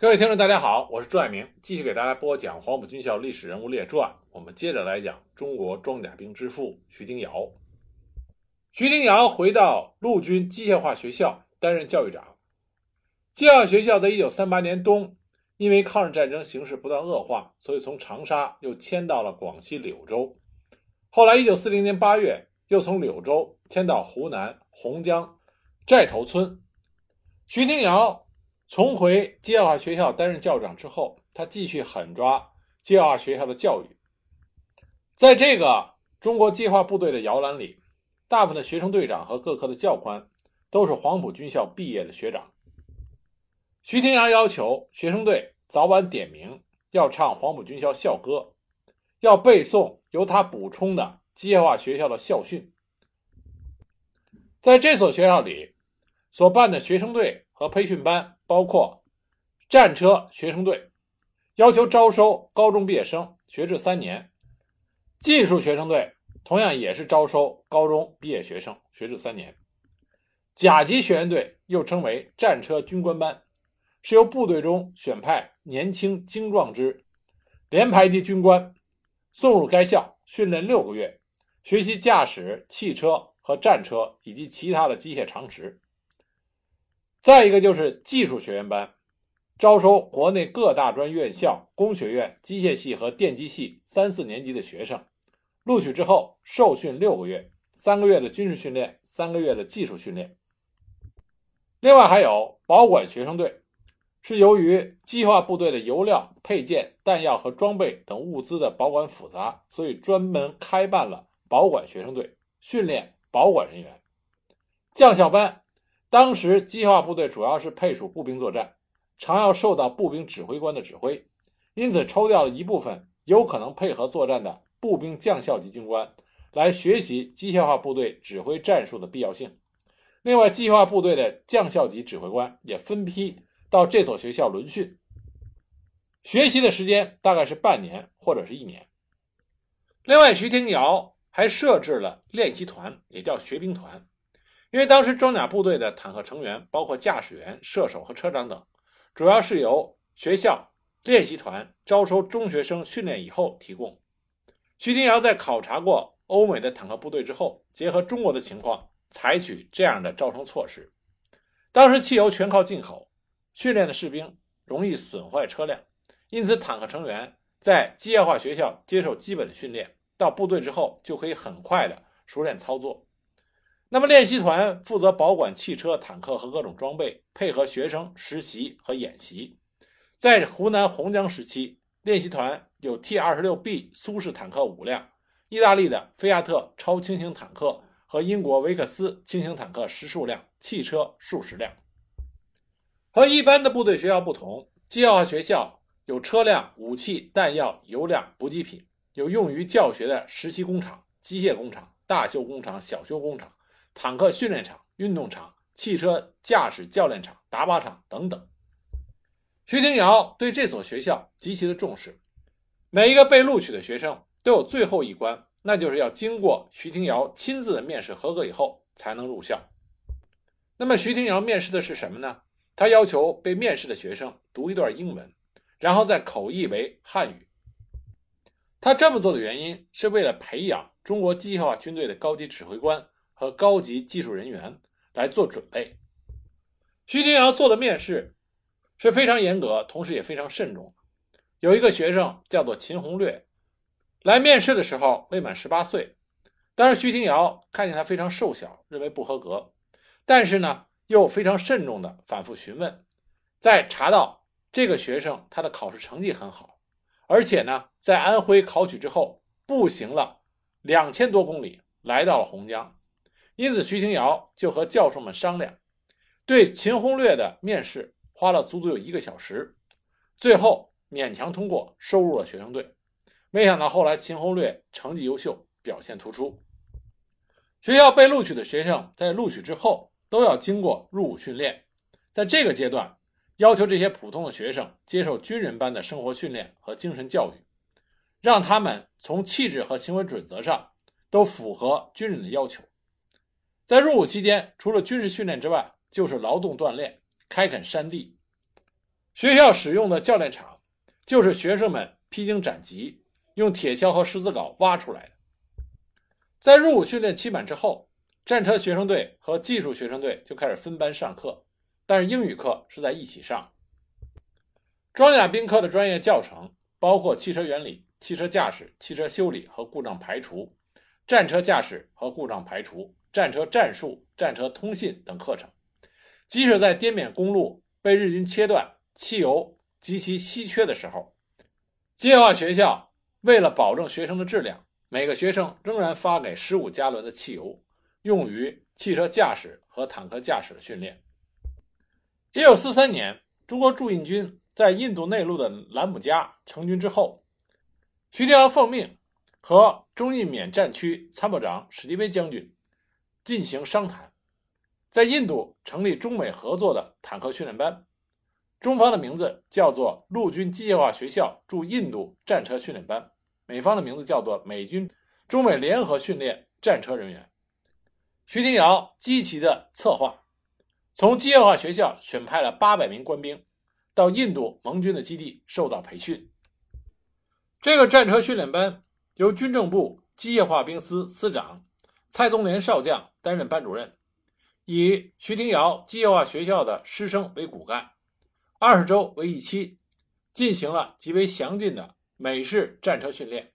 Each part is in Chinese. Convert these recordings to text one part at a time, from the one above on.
各位听众，大家好，我是朱爱明，继续给大家播讲《黄埔军校历史人物列传》。我们接着来讲中国装甲兵之父徐丁瑶。徐丁瑶回到陆军机械化学校担任教育长。机械化学校在一九三八年冬，因为抗日战争形势不断恶化，所以从长沙又迁到了广西柳州。后来，一九四零年八月，又从柳州迁到湖南洪江寨头村。徐丁瑶。重回机械化学校担任校长之后，他继续狠抓机械化学校的教育。在这个中国计划部队的摇篮里，大部分的学生队长和各科的教官都是黄埔军校毕业的学长。徐天阳要求学生队早晚点名，要唱黄埔军校校歌，要背诵由他补充的机械化学校的校训。在这所学校里所办的学生队和培训班。包括战车学生队，要求招收高中毕业生，学制三年；技术学生队同样也是招收高中毕业学生，学制三年。甲级学员队又称为战车军官班，是由部队中选派年轻精壮之连排级军官送入该校训练六个月，学习驾驶汽车和战车以及其他的机械常识。再一个就是技术学员班，招收国内各大专院校、工学院机械系和电机系三四年级的学生，录取之后受训六个月，三个月的军事训练，三个月的技术训练。另外还有保管学生队，是由于计划部队的油料、配件、弹药和装备等物资的保管复杂，所以专门开办了保管学生队，训练保管人员。将校班。当时机械化部队主要是配属步兵作战，常要受到步兵指挥官的指挥，因此抽调了一部分有可能配合作战的步兵将校级军官来学习机械化部队指挥战术的必要性。另外，机械化部队的将校级指挥官也分批到这所学校轮训，学习的时间大概是半年或者是一年。另外，徐廷瑶还设置了练习团，也叫学兵团。因为当时装甲部队的坦克成员包括驾驶员、射手和车长等，主要是由学校练习团招收中学生训练以后提供。徐廷瑶在考察过欧美的坦克部队之后，结合中国的情况，采取这样的招生措施。当时汽油全靠进口，训练的士兵容易损坏车辆，因此坦克成员在机械化学校接受基本训练，到部队之后就可以很快的熟练操作。那么练习团负责保管汽车、坦克和各种装备，配合学生实习和演习。在湖南洪江时期，练习团有 T 二十六 B 苏式坦克五辆，意大利的菲亚特超轻型坦克和英国维克斯轻型坦克十数辆，汽车数十辆。和一般的部队学校不同，机要学校有车辆、武器、弹药、油量、补给品，有用于教学的实习工厂、机械工厂、大修工厂、小修工厂。坦克训练场、运动场、汽车驾驶教练场、打靶场等等。徐廷瑶对这所学校极其的重视，每一个被录取的学生都有最后一关，那就是要经过徐廷瑶亲自的面试合格以后才能入校。那么徐廷瑶面试的是什么呢？他要求被面试的学生读一段英文，然后再口译为汉语。他这么做的原因是为了培养中国机械化军队的高级指挥官。和高级技术人员来做准备。徐廷瑶做的面试是非常严格，同时也非常慎重。有一个学生叫做秦红略，来面试的时候未满十八岁。当时徐廷瑶看见他非常瘦小，认为不合格，但是呢又非常慎重的反复询问，在查到这个学生他的考试成绩很好，而且呢在安徽考取之后步行了两千多公里来到了洪江。因此，徐廷瑶就和教授们商量，对秦红略的面试花了足足有一个小时，最后勉强通过，收入了学生队。没想到后来秦红略成绩优秀，表现突出。学校被录取的学生在录取之后都要经过入伍训练，在这个阶段，要求这些普通的学生接受军人般的生活训练和精神教育，让他们从气质和行为准则上都符合军人的要求。在入伍期间，除了军事训练之外，就是劳动锻炼、开垦山地。学校使用的教练场就是学生们披荆斩棘，用铁锹和石子镐挖出来的。在入伍训练期满之后，战车学生队和技术学生队就开始分班上课，但是英语课是在一起上。装甲兵科的专业教程包括汽车原理、汽车驾驶、汽车修理和故障排除、战车驾驶和故障排除、战车战术、战车通信等课程。即使在滇缅公路被日军切断、汽油极其稀缺的时候，机械化学校为了保证学生的质量，每个学生仍然发给十五加仑的汽油，用于汽车驾驶和坦克驾驶的训练。一九四三年，中国驻印军。在印度内陆的兰姆加成军之后，徐天阳奉命和中印缅战区参谋长史迪威将军进行商谈，在印度成立中美合作的坦克训练班，中方的名字叫做陆军机械化学校驻印度战车训练班，美方的名字叫做美军中美联合训练战车人员。徐廷瑶积极的策划，从机械化学校选派了八百名官兵。到印度盟军的基地受到培训。这个战车训练班由军政部机械化兵司司长蔡宗廉少将担任班主任，以徐廷瑶机械化学校的师生为骨干，二十周为一期，进行了极为详尽的美式战车训练。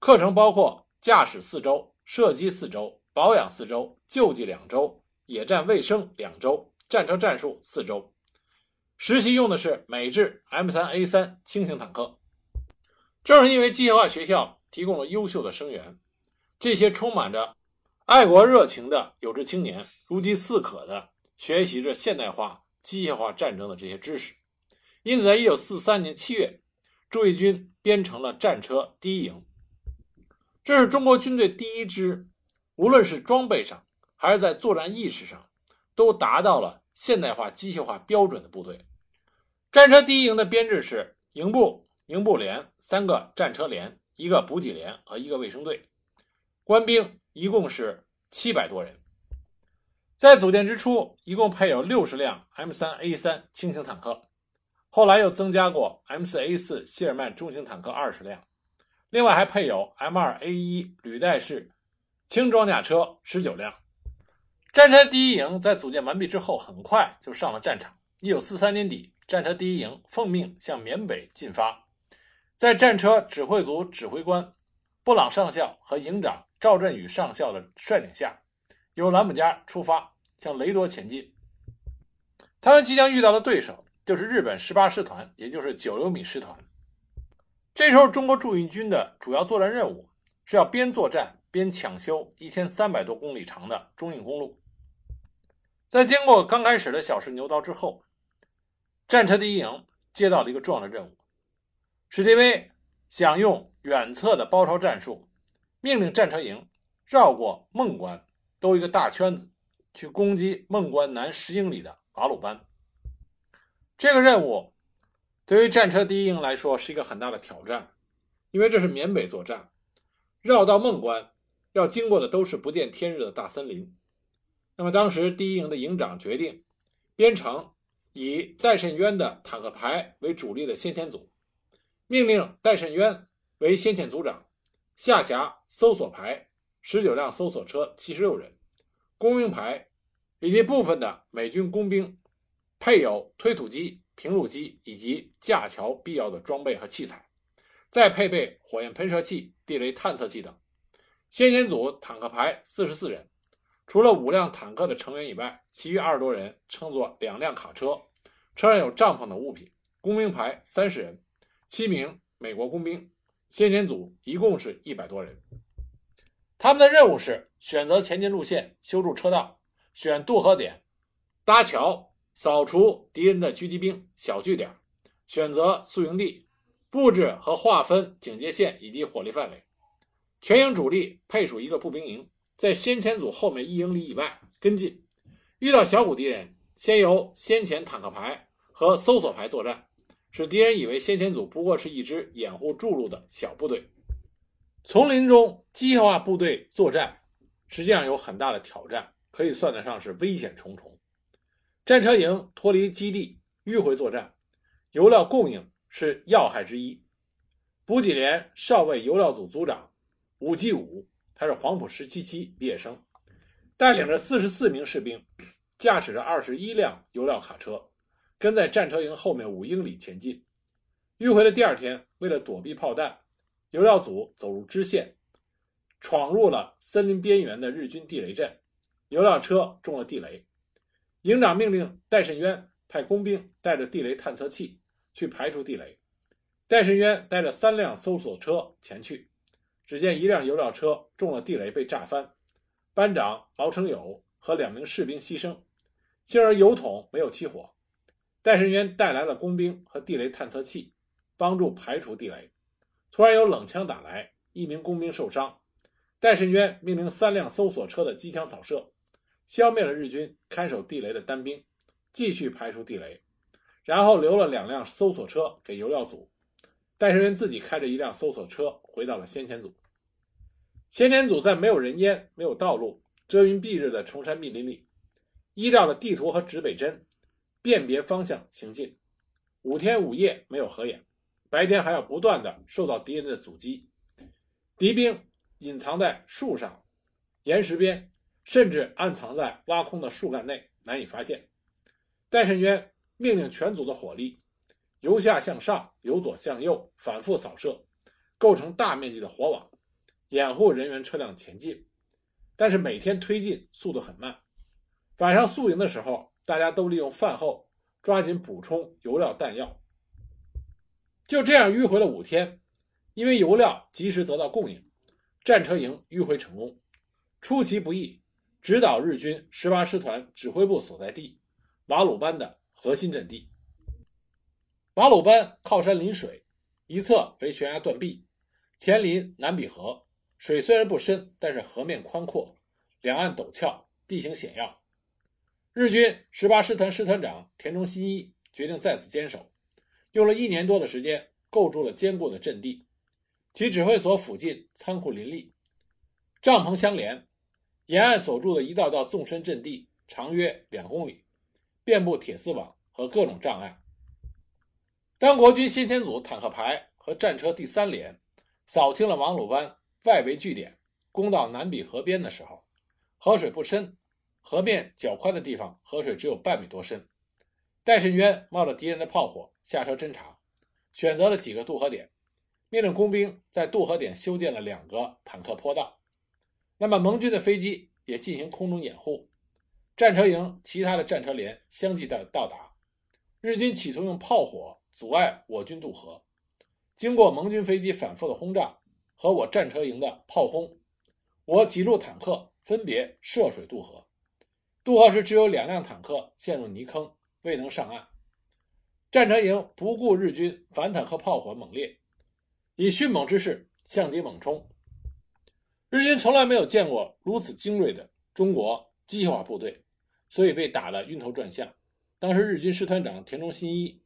课程包括驾驶四周、射击四周、保养四周、救济两周、野战卫生两周、战车战术四周。实习用的是美制 M3A3 轻型坦克。正是因为机械化学校提供了优秀的生源，这些充满着爱国热情的有志青年如饥似渴的学习着现代化机械化战争的这些知识。因此，在1943年7月，驻印军编成了战车第一营。这是中国军队第一支，无论是装备上还是在作战意识上，都达到了。现代化机械化标准的部队，战车第一营的编制是营部、营部连三个战车连、一个补给连和一个卫生队，官兵一共是七百多人。在组建之初，一共配有六十辆 M3A3 轻型坦克，后来又增加过 M4A4 谢尔曼中型坦克二十辆，另外还配有 M2A1 履带式轻装甲车十九辆。战车第一营在组建完毕之后，很快就上了战场。一九四三年底，战车第一营奉命向缅北进发，在战车指挥组指挥官布朗上校和营长赵振宇上校的率领下，由兰姆加出发，向雷多前进。他们即将遇到的对手就是日本十八师团，也就是九流米师团。这时候，中国驻印军的主要作战任务是要边作战边抢修一千三百多公里长的中印公路。在经过刚开始的小试牛刀之后，战车第一营接到了一个重要的任务。史迪威想用远侧的包抄战术，命令战车营绕过孟关，兜一个大圈子，去攻击孟关南十英里的瓦鲁班。这个任务对于战车第一营来说是一个很大的挑战，因为这是缅北作战，绕到孟关要经过的都是不见天日的大森林。那么，当时第一营的营长决定编成以戴慎渊的坦克排为主力的先遣组，命令戴慎渊为先遣组长，下辖搜索排十九辆搜索车，七十六人，工兵排以及部分的美军工兵，配有推土机、平路机以及架桥必要的装备和器材，再配备火焰喷射器、地雷探测器等。先遣组坦克排四十四人。除了五辆坦克的成员以外，其余二十多人乘坐两辆卡车，车上有帐篷等物品。工兵排三十人，七名美国工兵。先遣组一共是一百多人。他们的任务是选择前进路线，修筑车道，选渡河点，搭桥，扫除敌人的狙击兵小据点，选择宿营地，布置和划分警戒线以及火力范围。全营主力配属一个步兵营。在先遣组后面一英里以外跟进，遇到小股敌人，先由先遣坦克排和搜索排作战，使敌人以为先遣组不过是一支掩护筑路的小部队。丛林中机械化部队作战，实际上有很大的挑战，可以算得上是危险重重。战车营脱离基地迂回作战，油料供应是要害之一。补给连少尉油料组组长武继武，他是黄埔十七期毕业生，带领着四十四名士兵，驾驶着二十一辆油料卡车，跟在战车营后面五英里前进。迂回的第二天，为了躲避炮弹，油料组走入支线，闯入了森林边缘的日军地雷阵，油料车中了地雷。营长命令戴慎渊派工兵带着地雷探测器去排除地雷。戴慎渊带着三辆搜索车前去，只见一辆油料车中了地雷被炸翻，班长毛成友和两名士兵牺牲，幸而油桶没有起火。戴神渊带来了工兵和地雷探测器，帮助排除地雷。突然有冷枪打来，一名工兵受伤，戴神渊命令三辆搜索车的机枪扫射，消灭了日军看守地雷的单兵，继续排除地雷，然后留了两辆搜索车给油料组。戴神渊自己开着一辆搜索车回到了先遣组。先遣组在没有人烟、没有道路、遮云蔽日的崇山密林里，依照着地图和指北针，辨别方向行进。五天五夜没有合眼，白天还要不断的受到敌人的阻击。敌兵隐藏在树上、岩石边，甚至暗藏在挖空的树干内，难以发现。戴胜渊命令全组的火力。由下向上，由左向右，反复扫射，构成大面积的火网，掩护人员车辆前进。但是每天推进速度很慢。晚上宿营的时候，大家都利用饭后抓紧补充油料弹药。就这样迂回了五天，因为油料及时得到供应，战车营迂回成功。出其不意，直捣日军十八师团指挥部所在地瓦鲁班的核心阵地。瓦鲁班靠山临水，一侧为悬崖断壁，前临南比河。水虽然不深，但是河面宽阔，两岸陡峭，地形险要。日军十八师团师团长田中新一决定在此坚守，用了一年多的时间构筑了坚固的阵地。其指挥所附近仓库林立，帐篷相连，沿岸所筑的一道道纵深阵地长约两公里，遍布铁丝网和各种障碍。当国军先遣组坦克排和战车第三连扫清了王鲁班外围据点，攻到南比河边的时候，河水不深，河面较宽的地方河水只有半米多深。戴胜渊冒着敌人的炮火下车侦查，选择了几个渡河点，命令工兵在渡河点修建了两个坦克坡道。那么盟军的飞机也进行空中掩护，战车营其他的战车连相继的到达，日军企图用炮火。阻碍我军渡河，经过盟军飞机反复的轰炸和我战车营的炮轰，我几路坦克分别涉水渡河。渡河时只有两辆坦克陷入泥坑，未能上岸。战车营不顾日军反坦克炮火猛烈，以迅猛之势向敌猛冲。日军从来没有见过如此精锐的中国机械化部队，所以被打得晕头转向。当时日军师团长田中新一。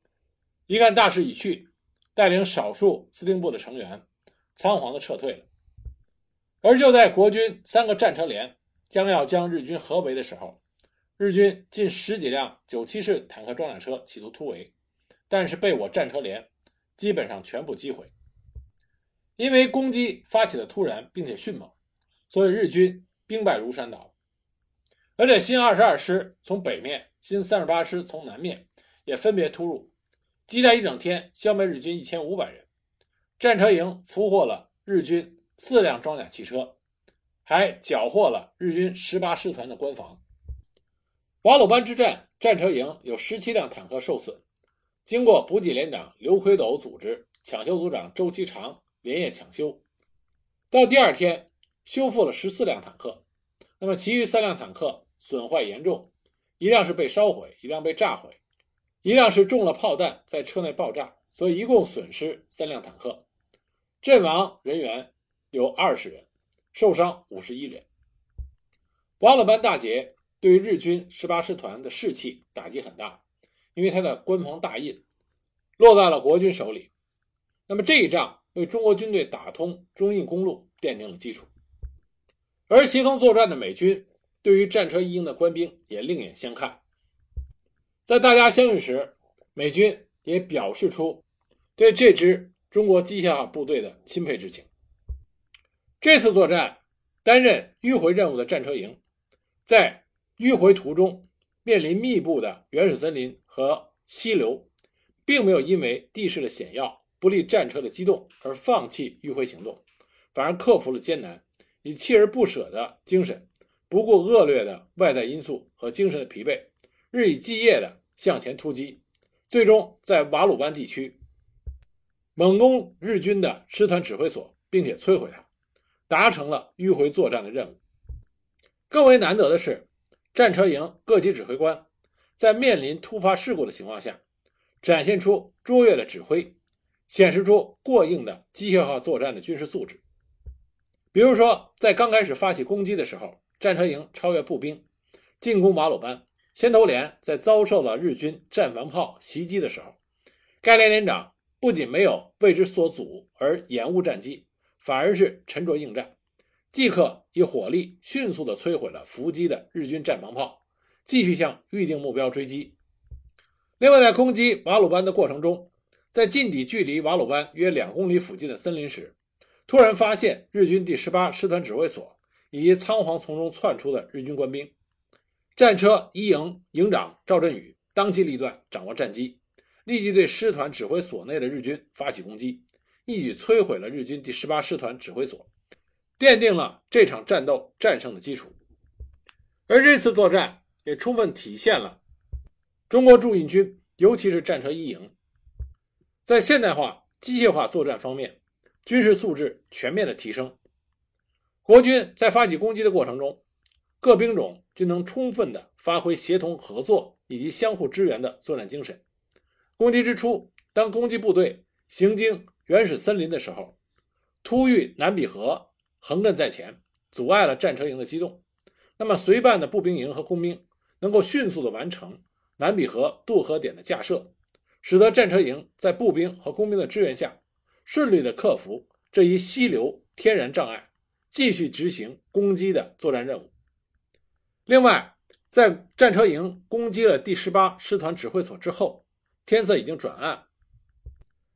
一看大势已去，带领少数司令部的成员仓皇的撤退了。而就在国军三个战车连将要将日军合围的时候，日军近十几辆九七式坦克装甲车企图突围，但是被我战车连基本上全部击毁。因为攻击发起的突然并且迅猛，所以日军兵败如山倒。而且新二十二师从北面，新三十八师从南面也分别突入。激战一整天，消灭日军一千五百人，战车营俘获了日军四辆装甲汽车，还缴获了日军十八师团的官房。瓦鲁班之战，战车营有十七辆坦克受损，经过补给连长刘奎斗组织，抢修组长周其长连夜抢修，到第二天修复了十四辆坦克。那么其余三辆坦克损坏严重，一辆是被烧毁，一辆被炸毁。一辆是中了炮弹，在车内爆炸，所以一共损失三辆坦克，阵亡人员有二十人，受伤五十一人。瓦鲁班大捷对于日军十八师团的士气打击很大，因为他的官方大印落在了国军手里。那么这一仗为中国军队打通中印公路奠定了基础，而协同作战的美军对于战车一营的官兵也另眼相看。在大家相遇时，美军也表示出对这支中国机械化部队的钦佩之情。这次作战，担任迂回任务的战车营，在迂回途中面临密布的原始森林和溪流，并没有因为地势的险要不利战车的机动而放弃迂回行动，反而克服了艰难，以锲而不舍的精神，不顾恶劣的外在因素和精神的疲惫，日以继夜的向前突击，最终在瓦鲁班地区猛攻日军的师团指挥所，并且摧毁它。达成了迂回作战的任务。更为难得的是，战车营各级指挥官在面临突发事故的情况下，展现出卓越的指挥，显示出过硬的机械化作战的军事素质。比如说，在刚开始发起攻击的时候，战车营超越步兵进攻马鲁班，先头连在遭受了日军战防炮袭击的时候，该连连长不仅没有为之所阻而延误战机。反而是沉着应战，即刻以火力迅速地摧毁了伏击的日军战防炮，继续向预定目标追击。另外，在攻击瓦鲁班的过程中，在近底距离瓦鲁班约两公里附近的森林时，突然发现日军第十八师团指挥所以及仓皇从中窜出的日军官兵。战车一营营长赵振宇当机立断，掌握战机，立即对师团指挥所内的日军发起攻击。一举摧毁了日军第十八师团指挥所，奠定了这场战斗战胜的基础。而这次作战也充分体现了中国驻印军，尤其是战车一营，在现代化、机械化作战方面，军事素质全面的提升。国军在发起攻击的过程中，各兵种均能充分的发挥协同合作以及相互支援的作战精神。攻击之初，当攻击部队行经原始森林的时候，突遇南比河横亘在前，阻碍了战车营的机动。那么随伴的步兵营和工兵能够迅速的完成南比河渡河点的架设，使得战车营在步兵和工兵的支援下，顺利的克服这一溪流天然障碍，继续执行攻击的作战任务。另外，在战车营攻击了第十八师团指挥所之后，天色已经转暗。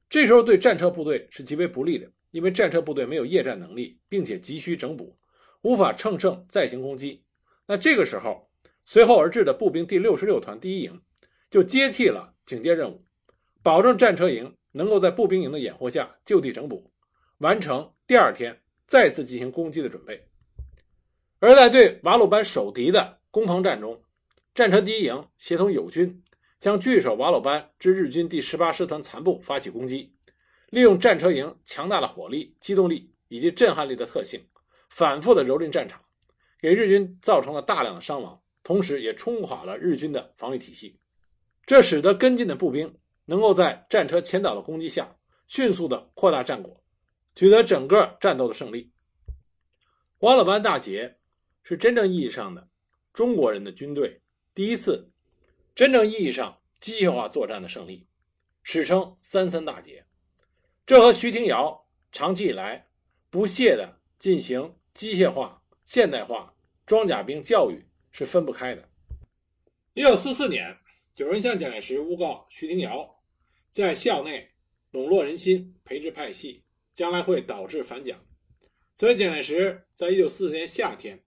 这时候对战车部队是极为不利的，因为战车部队没有夜战能力，并且急需整补，无法乘胜再行攻击。那这个时候，随后而至的步兵第六十六团第一营就接替了警戒任务，保证战车营能够在步兵营的掩护下就地整补，完成第二天再次进行攻击的准备。而在对瓦鲁班守敌的攻防战中，战车第一营协同友军。向据守瓦鲁班之日军第十八师团残部发起攻击，利用战车营强大的火力、机动力以及震撼力的特性，反复的蹂躏战场，给日军造成了大量的伤亡，同时也冲垮了日军的防御体系。这使得跟进的步兵能够在战车前导的攻击下，迅速的扩大战果，取得整个战斗的胜利。瓦鲁班大捷是真正意义上的中国人的军队第一次。真正意义上机械化作战的胜利，史称“三三大捷”。这和徐廷瑶长期以来不懈地进行机械化、现代化装甲兵教育是分不开的。一九四四年，有人向蒋介石诬告徐廷瑶在校内笼络人心、培植派系，将来会导致反蒋。所以，蒋介石在一九四四年夏天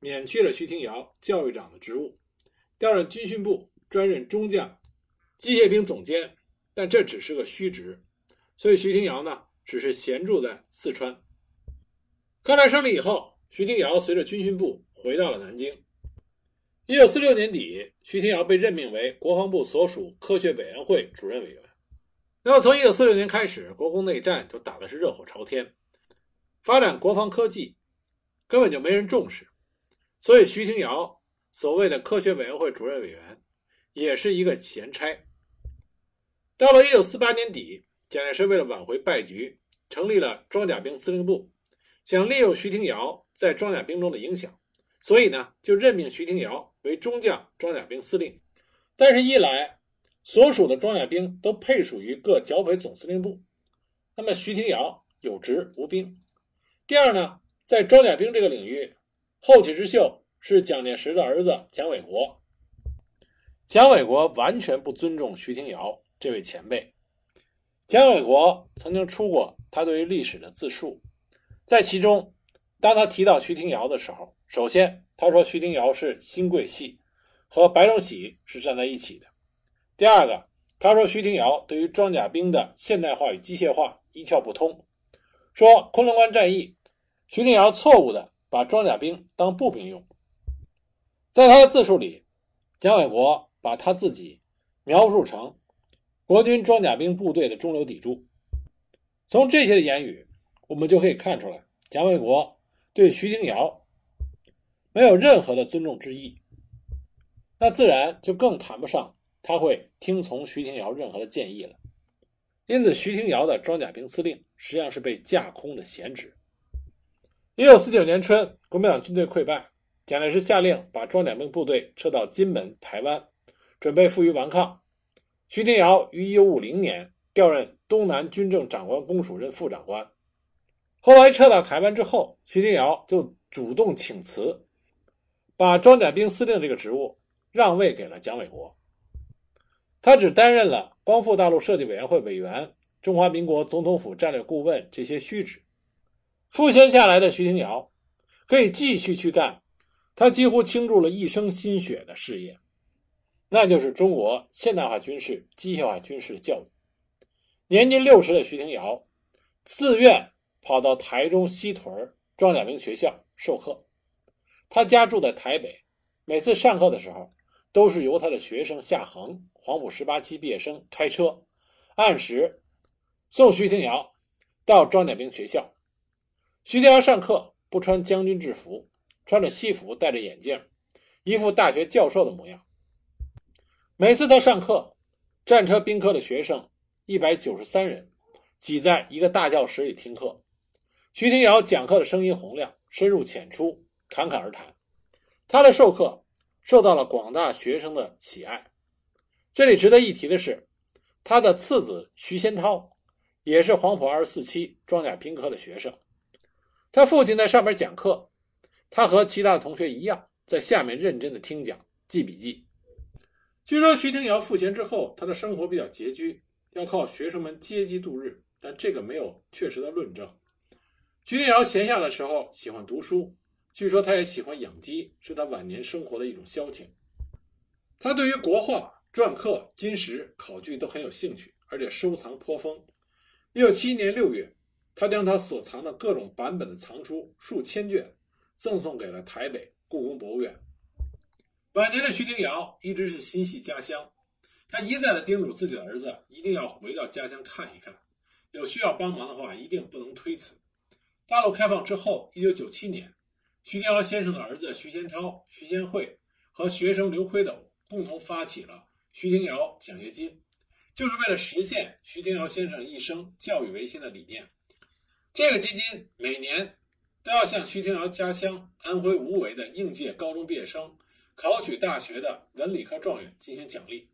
免去了徐廷瑶教育长的职务，调任军训部。专任中将机械兵总监，但这只是个虚职，所以徐廷瑶呢，只是闲住在四川。抗战胜利以后，徐廷瑶随着军训部回到了南京。一九四六年底，徐廷瑶被任命为国防部所属科学委员会主任委员。那么，从一九四六年开始，国共内战就打的是热火朝天，发展国防科技根本就没人重视，所以徐廷瑶所谓的科学委员会主任委员。也是一个闲差。到了一九四八年底，蒋介石为了挽回败局，成立了装甲兵司令部，想利用徐廷瑶在装甲兵中的影响，所以呢，就任命徐廷瑶为中将装甲兵司令。但是，一来所属的装甲兵都配属于各剿匪总司令部，那么徐廷瑶有职无兵；第二呢，在装甲兵这个领域，后起之秀是蒋介石的儿子蒋纬国。蒋纬国完全不尊重徐廷瑶这位前辈。蒋纬国曾经出过他对于历史的自述，在其中，当他提到徐廷瑶的时候，首先他说徐廷瑶是新贵系，和白崇禧是站在一起的。第二个，他说徐廷瑶对于装甲兵的现代化与机械化一窍不通，说昆仑关战役，徐廷瑶错误的把装甲兵当步兵用。在他的自述里，蒋纬国把他自己描述成。国军装甲兵部队的中流砥柱。从这些言语，我们就可以看出来，蒋纬国对徐廷瑶没有任何的尊重之意，那自然就更谈不上他会听从徐廷瑶任何的建议了。因此，徐廷瑶的装甲兵司令实际上是被架空的闲职。一九四九年春，国民党军队溃败，蒋介石下令把装甲兵部队撤到金门、台湾，准备负隅顽抗。徐廷瑶于1950年调任东南军政长官公署任副长官，后来撤到台湾之后，徐廷瑶就主动请辞，把装甲兵司令这个职务让位给了蒋纬国。他只担任了光复大陆设计委员会委员、中华民国总统府战略顾问这些虚职。赋闲下来的徐廷瑶可以继续去干他几乎倾注了一生心血的事业。那就是中国现代化军事、机械化军事的教育。年近六十的徐廷瑶自愿跑到台中西屯装甲兵学校授课。他家住在台北，每次上课的时候，都是由他的学生夏恒（黄埔十八期毕业生）开车，按时送徐廷瑶到装甲兵学校。徐廷瑶上课不穿将军制服，穿着西服，戴着眼镜，一副大学教授的模样。每次他上课，战车兵科的学生一百九十三人挤在一个大教室里听课。徐廷瑶讲课的声音洪亮，深入浅出，侃侃而谈。他的授课受到了广大学生的喜爱。这里值得一提的是，他的次子徐先涛也是黄埔二十四期装甲兵科的学生。他父亲在上面讲课，他和其他的同学一样，在下面认真的听讲、记笔记。据说徐廷瑶赋闲之后，他的生活比较拮据，要靠学生们接济度日，但这个没有确实的论证。徐廷瑶闲下的时候喜欢读书，据说他也喜欢养鸡，是他晚年生活的一种消遣。他对于国画、篆刻、金石、考据都很有兴趣，而且收藏颇丰。一九七一年六月，他将他所藏的各种版本的藏书数千卷，赠送给了台北故宫博物院。晚年的徐廷瑶一直是心系家乡，他一再的叮嘱自己的儿子一定要回到家乡看一看，有需要帮忙的话一定不能推辞。大陆开放之后，一九九七年，徐廷瑶先生的儿子徐先涛、徐先惠和学生刘奎斗共同发起了徐廷瑶奖学金，就是为了实现徐廷瑶先生一生教育维新的理念。这个基金每年都要向徐廷瑶家乡安徽无为的应届高中毕业生。考取大学的文理科状元进行奖励，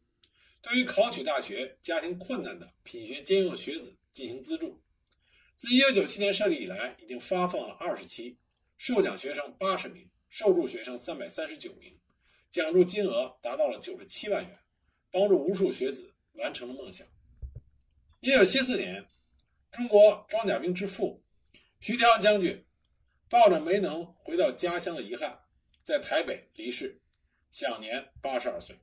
对于考取大学家庭困难的品学兼优的学子进行资助。自1997年设立以来，已经发放了二十期，受奖学生八十名，受助学生三百三十九名，奖助金额达到了九十七万元，帮助无数学子完成了梦想。1974年，中国装甲兵之父徐调将军抱着没能回到家乡的遗憾，在台北离世。享年八十二岁。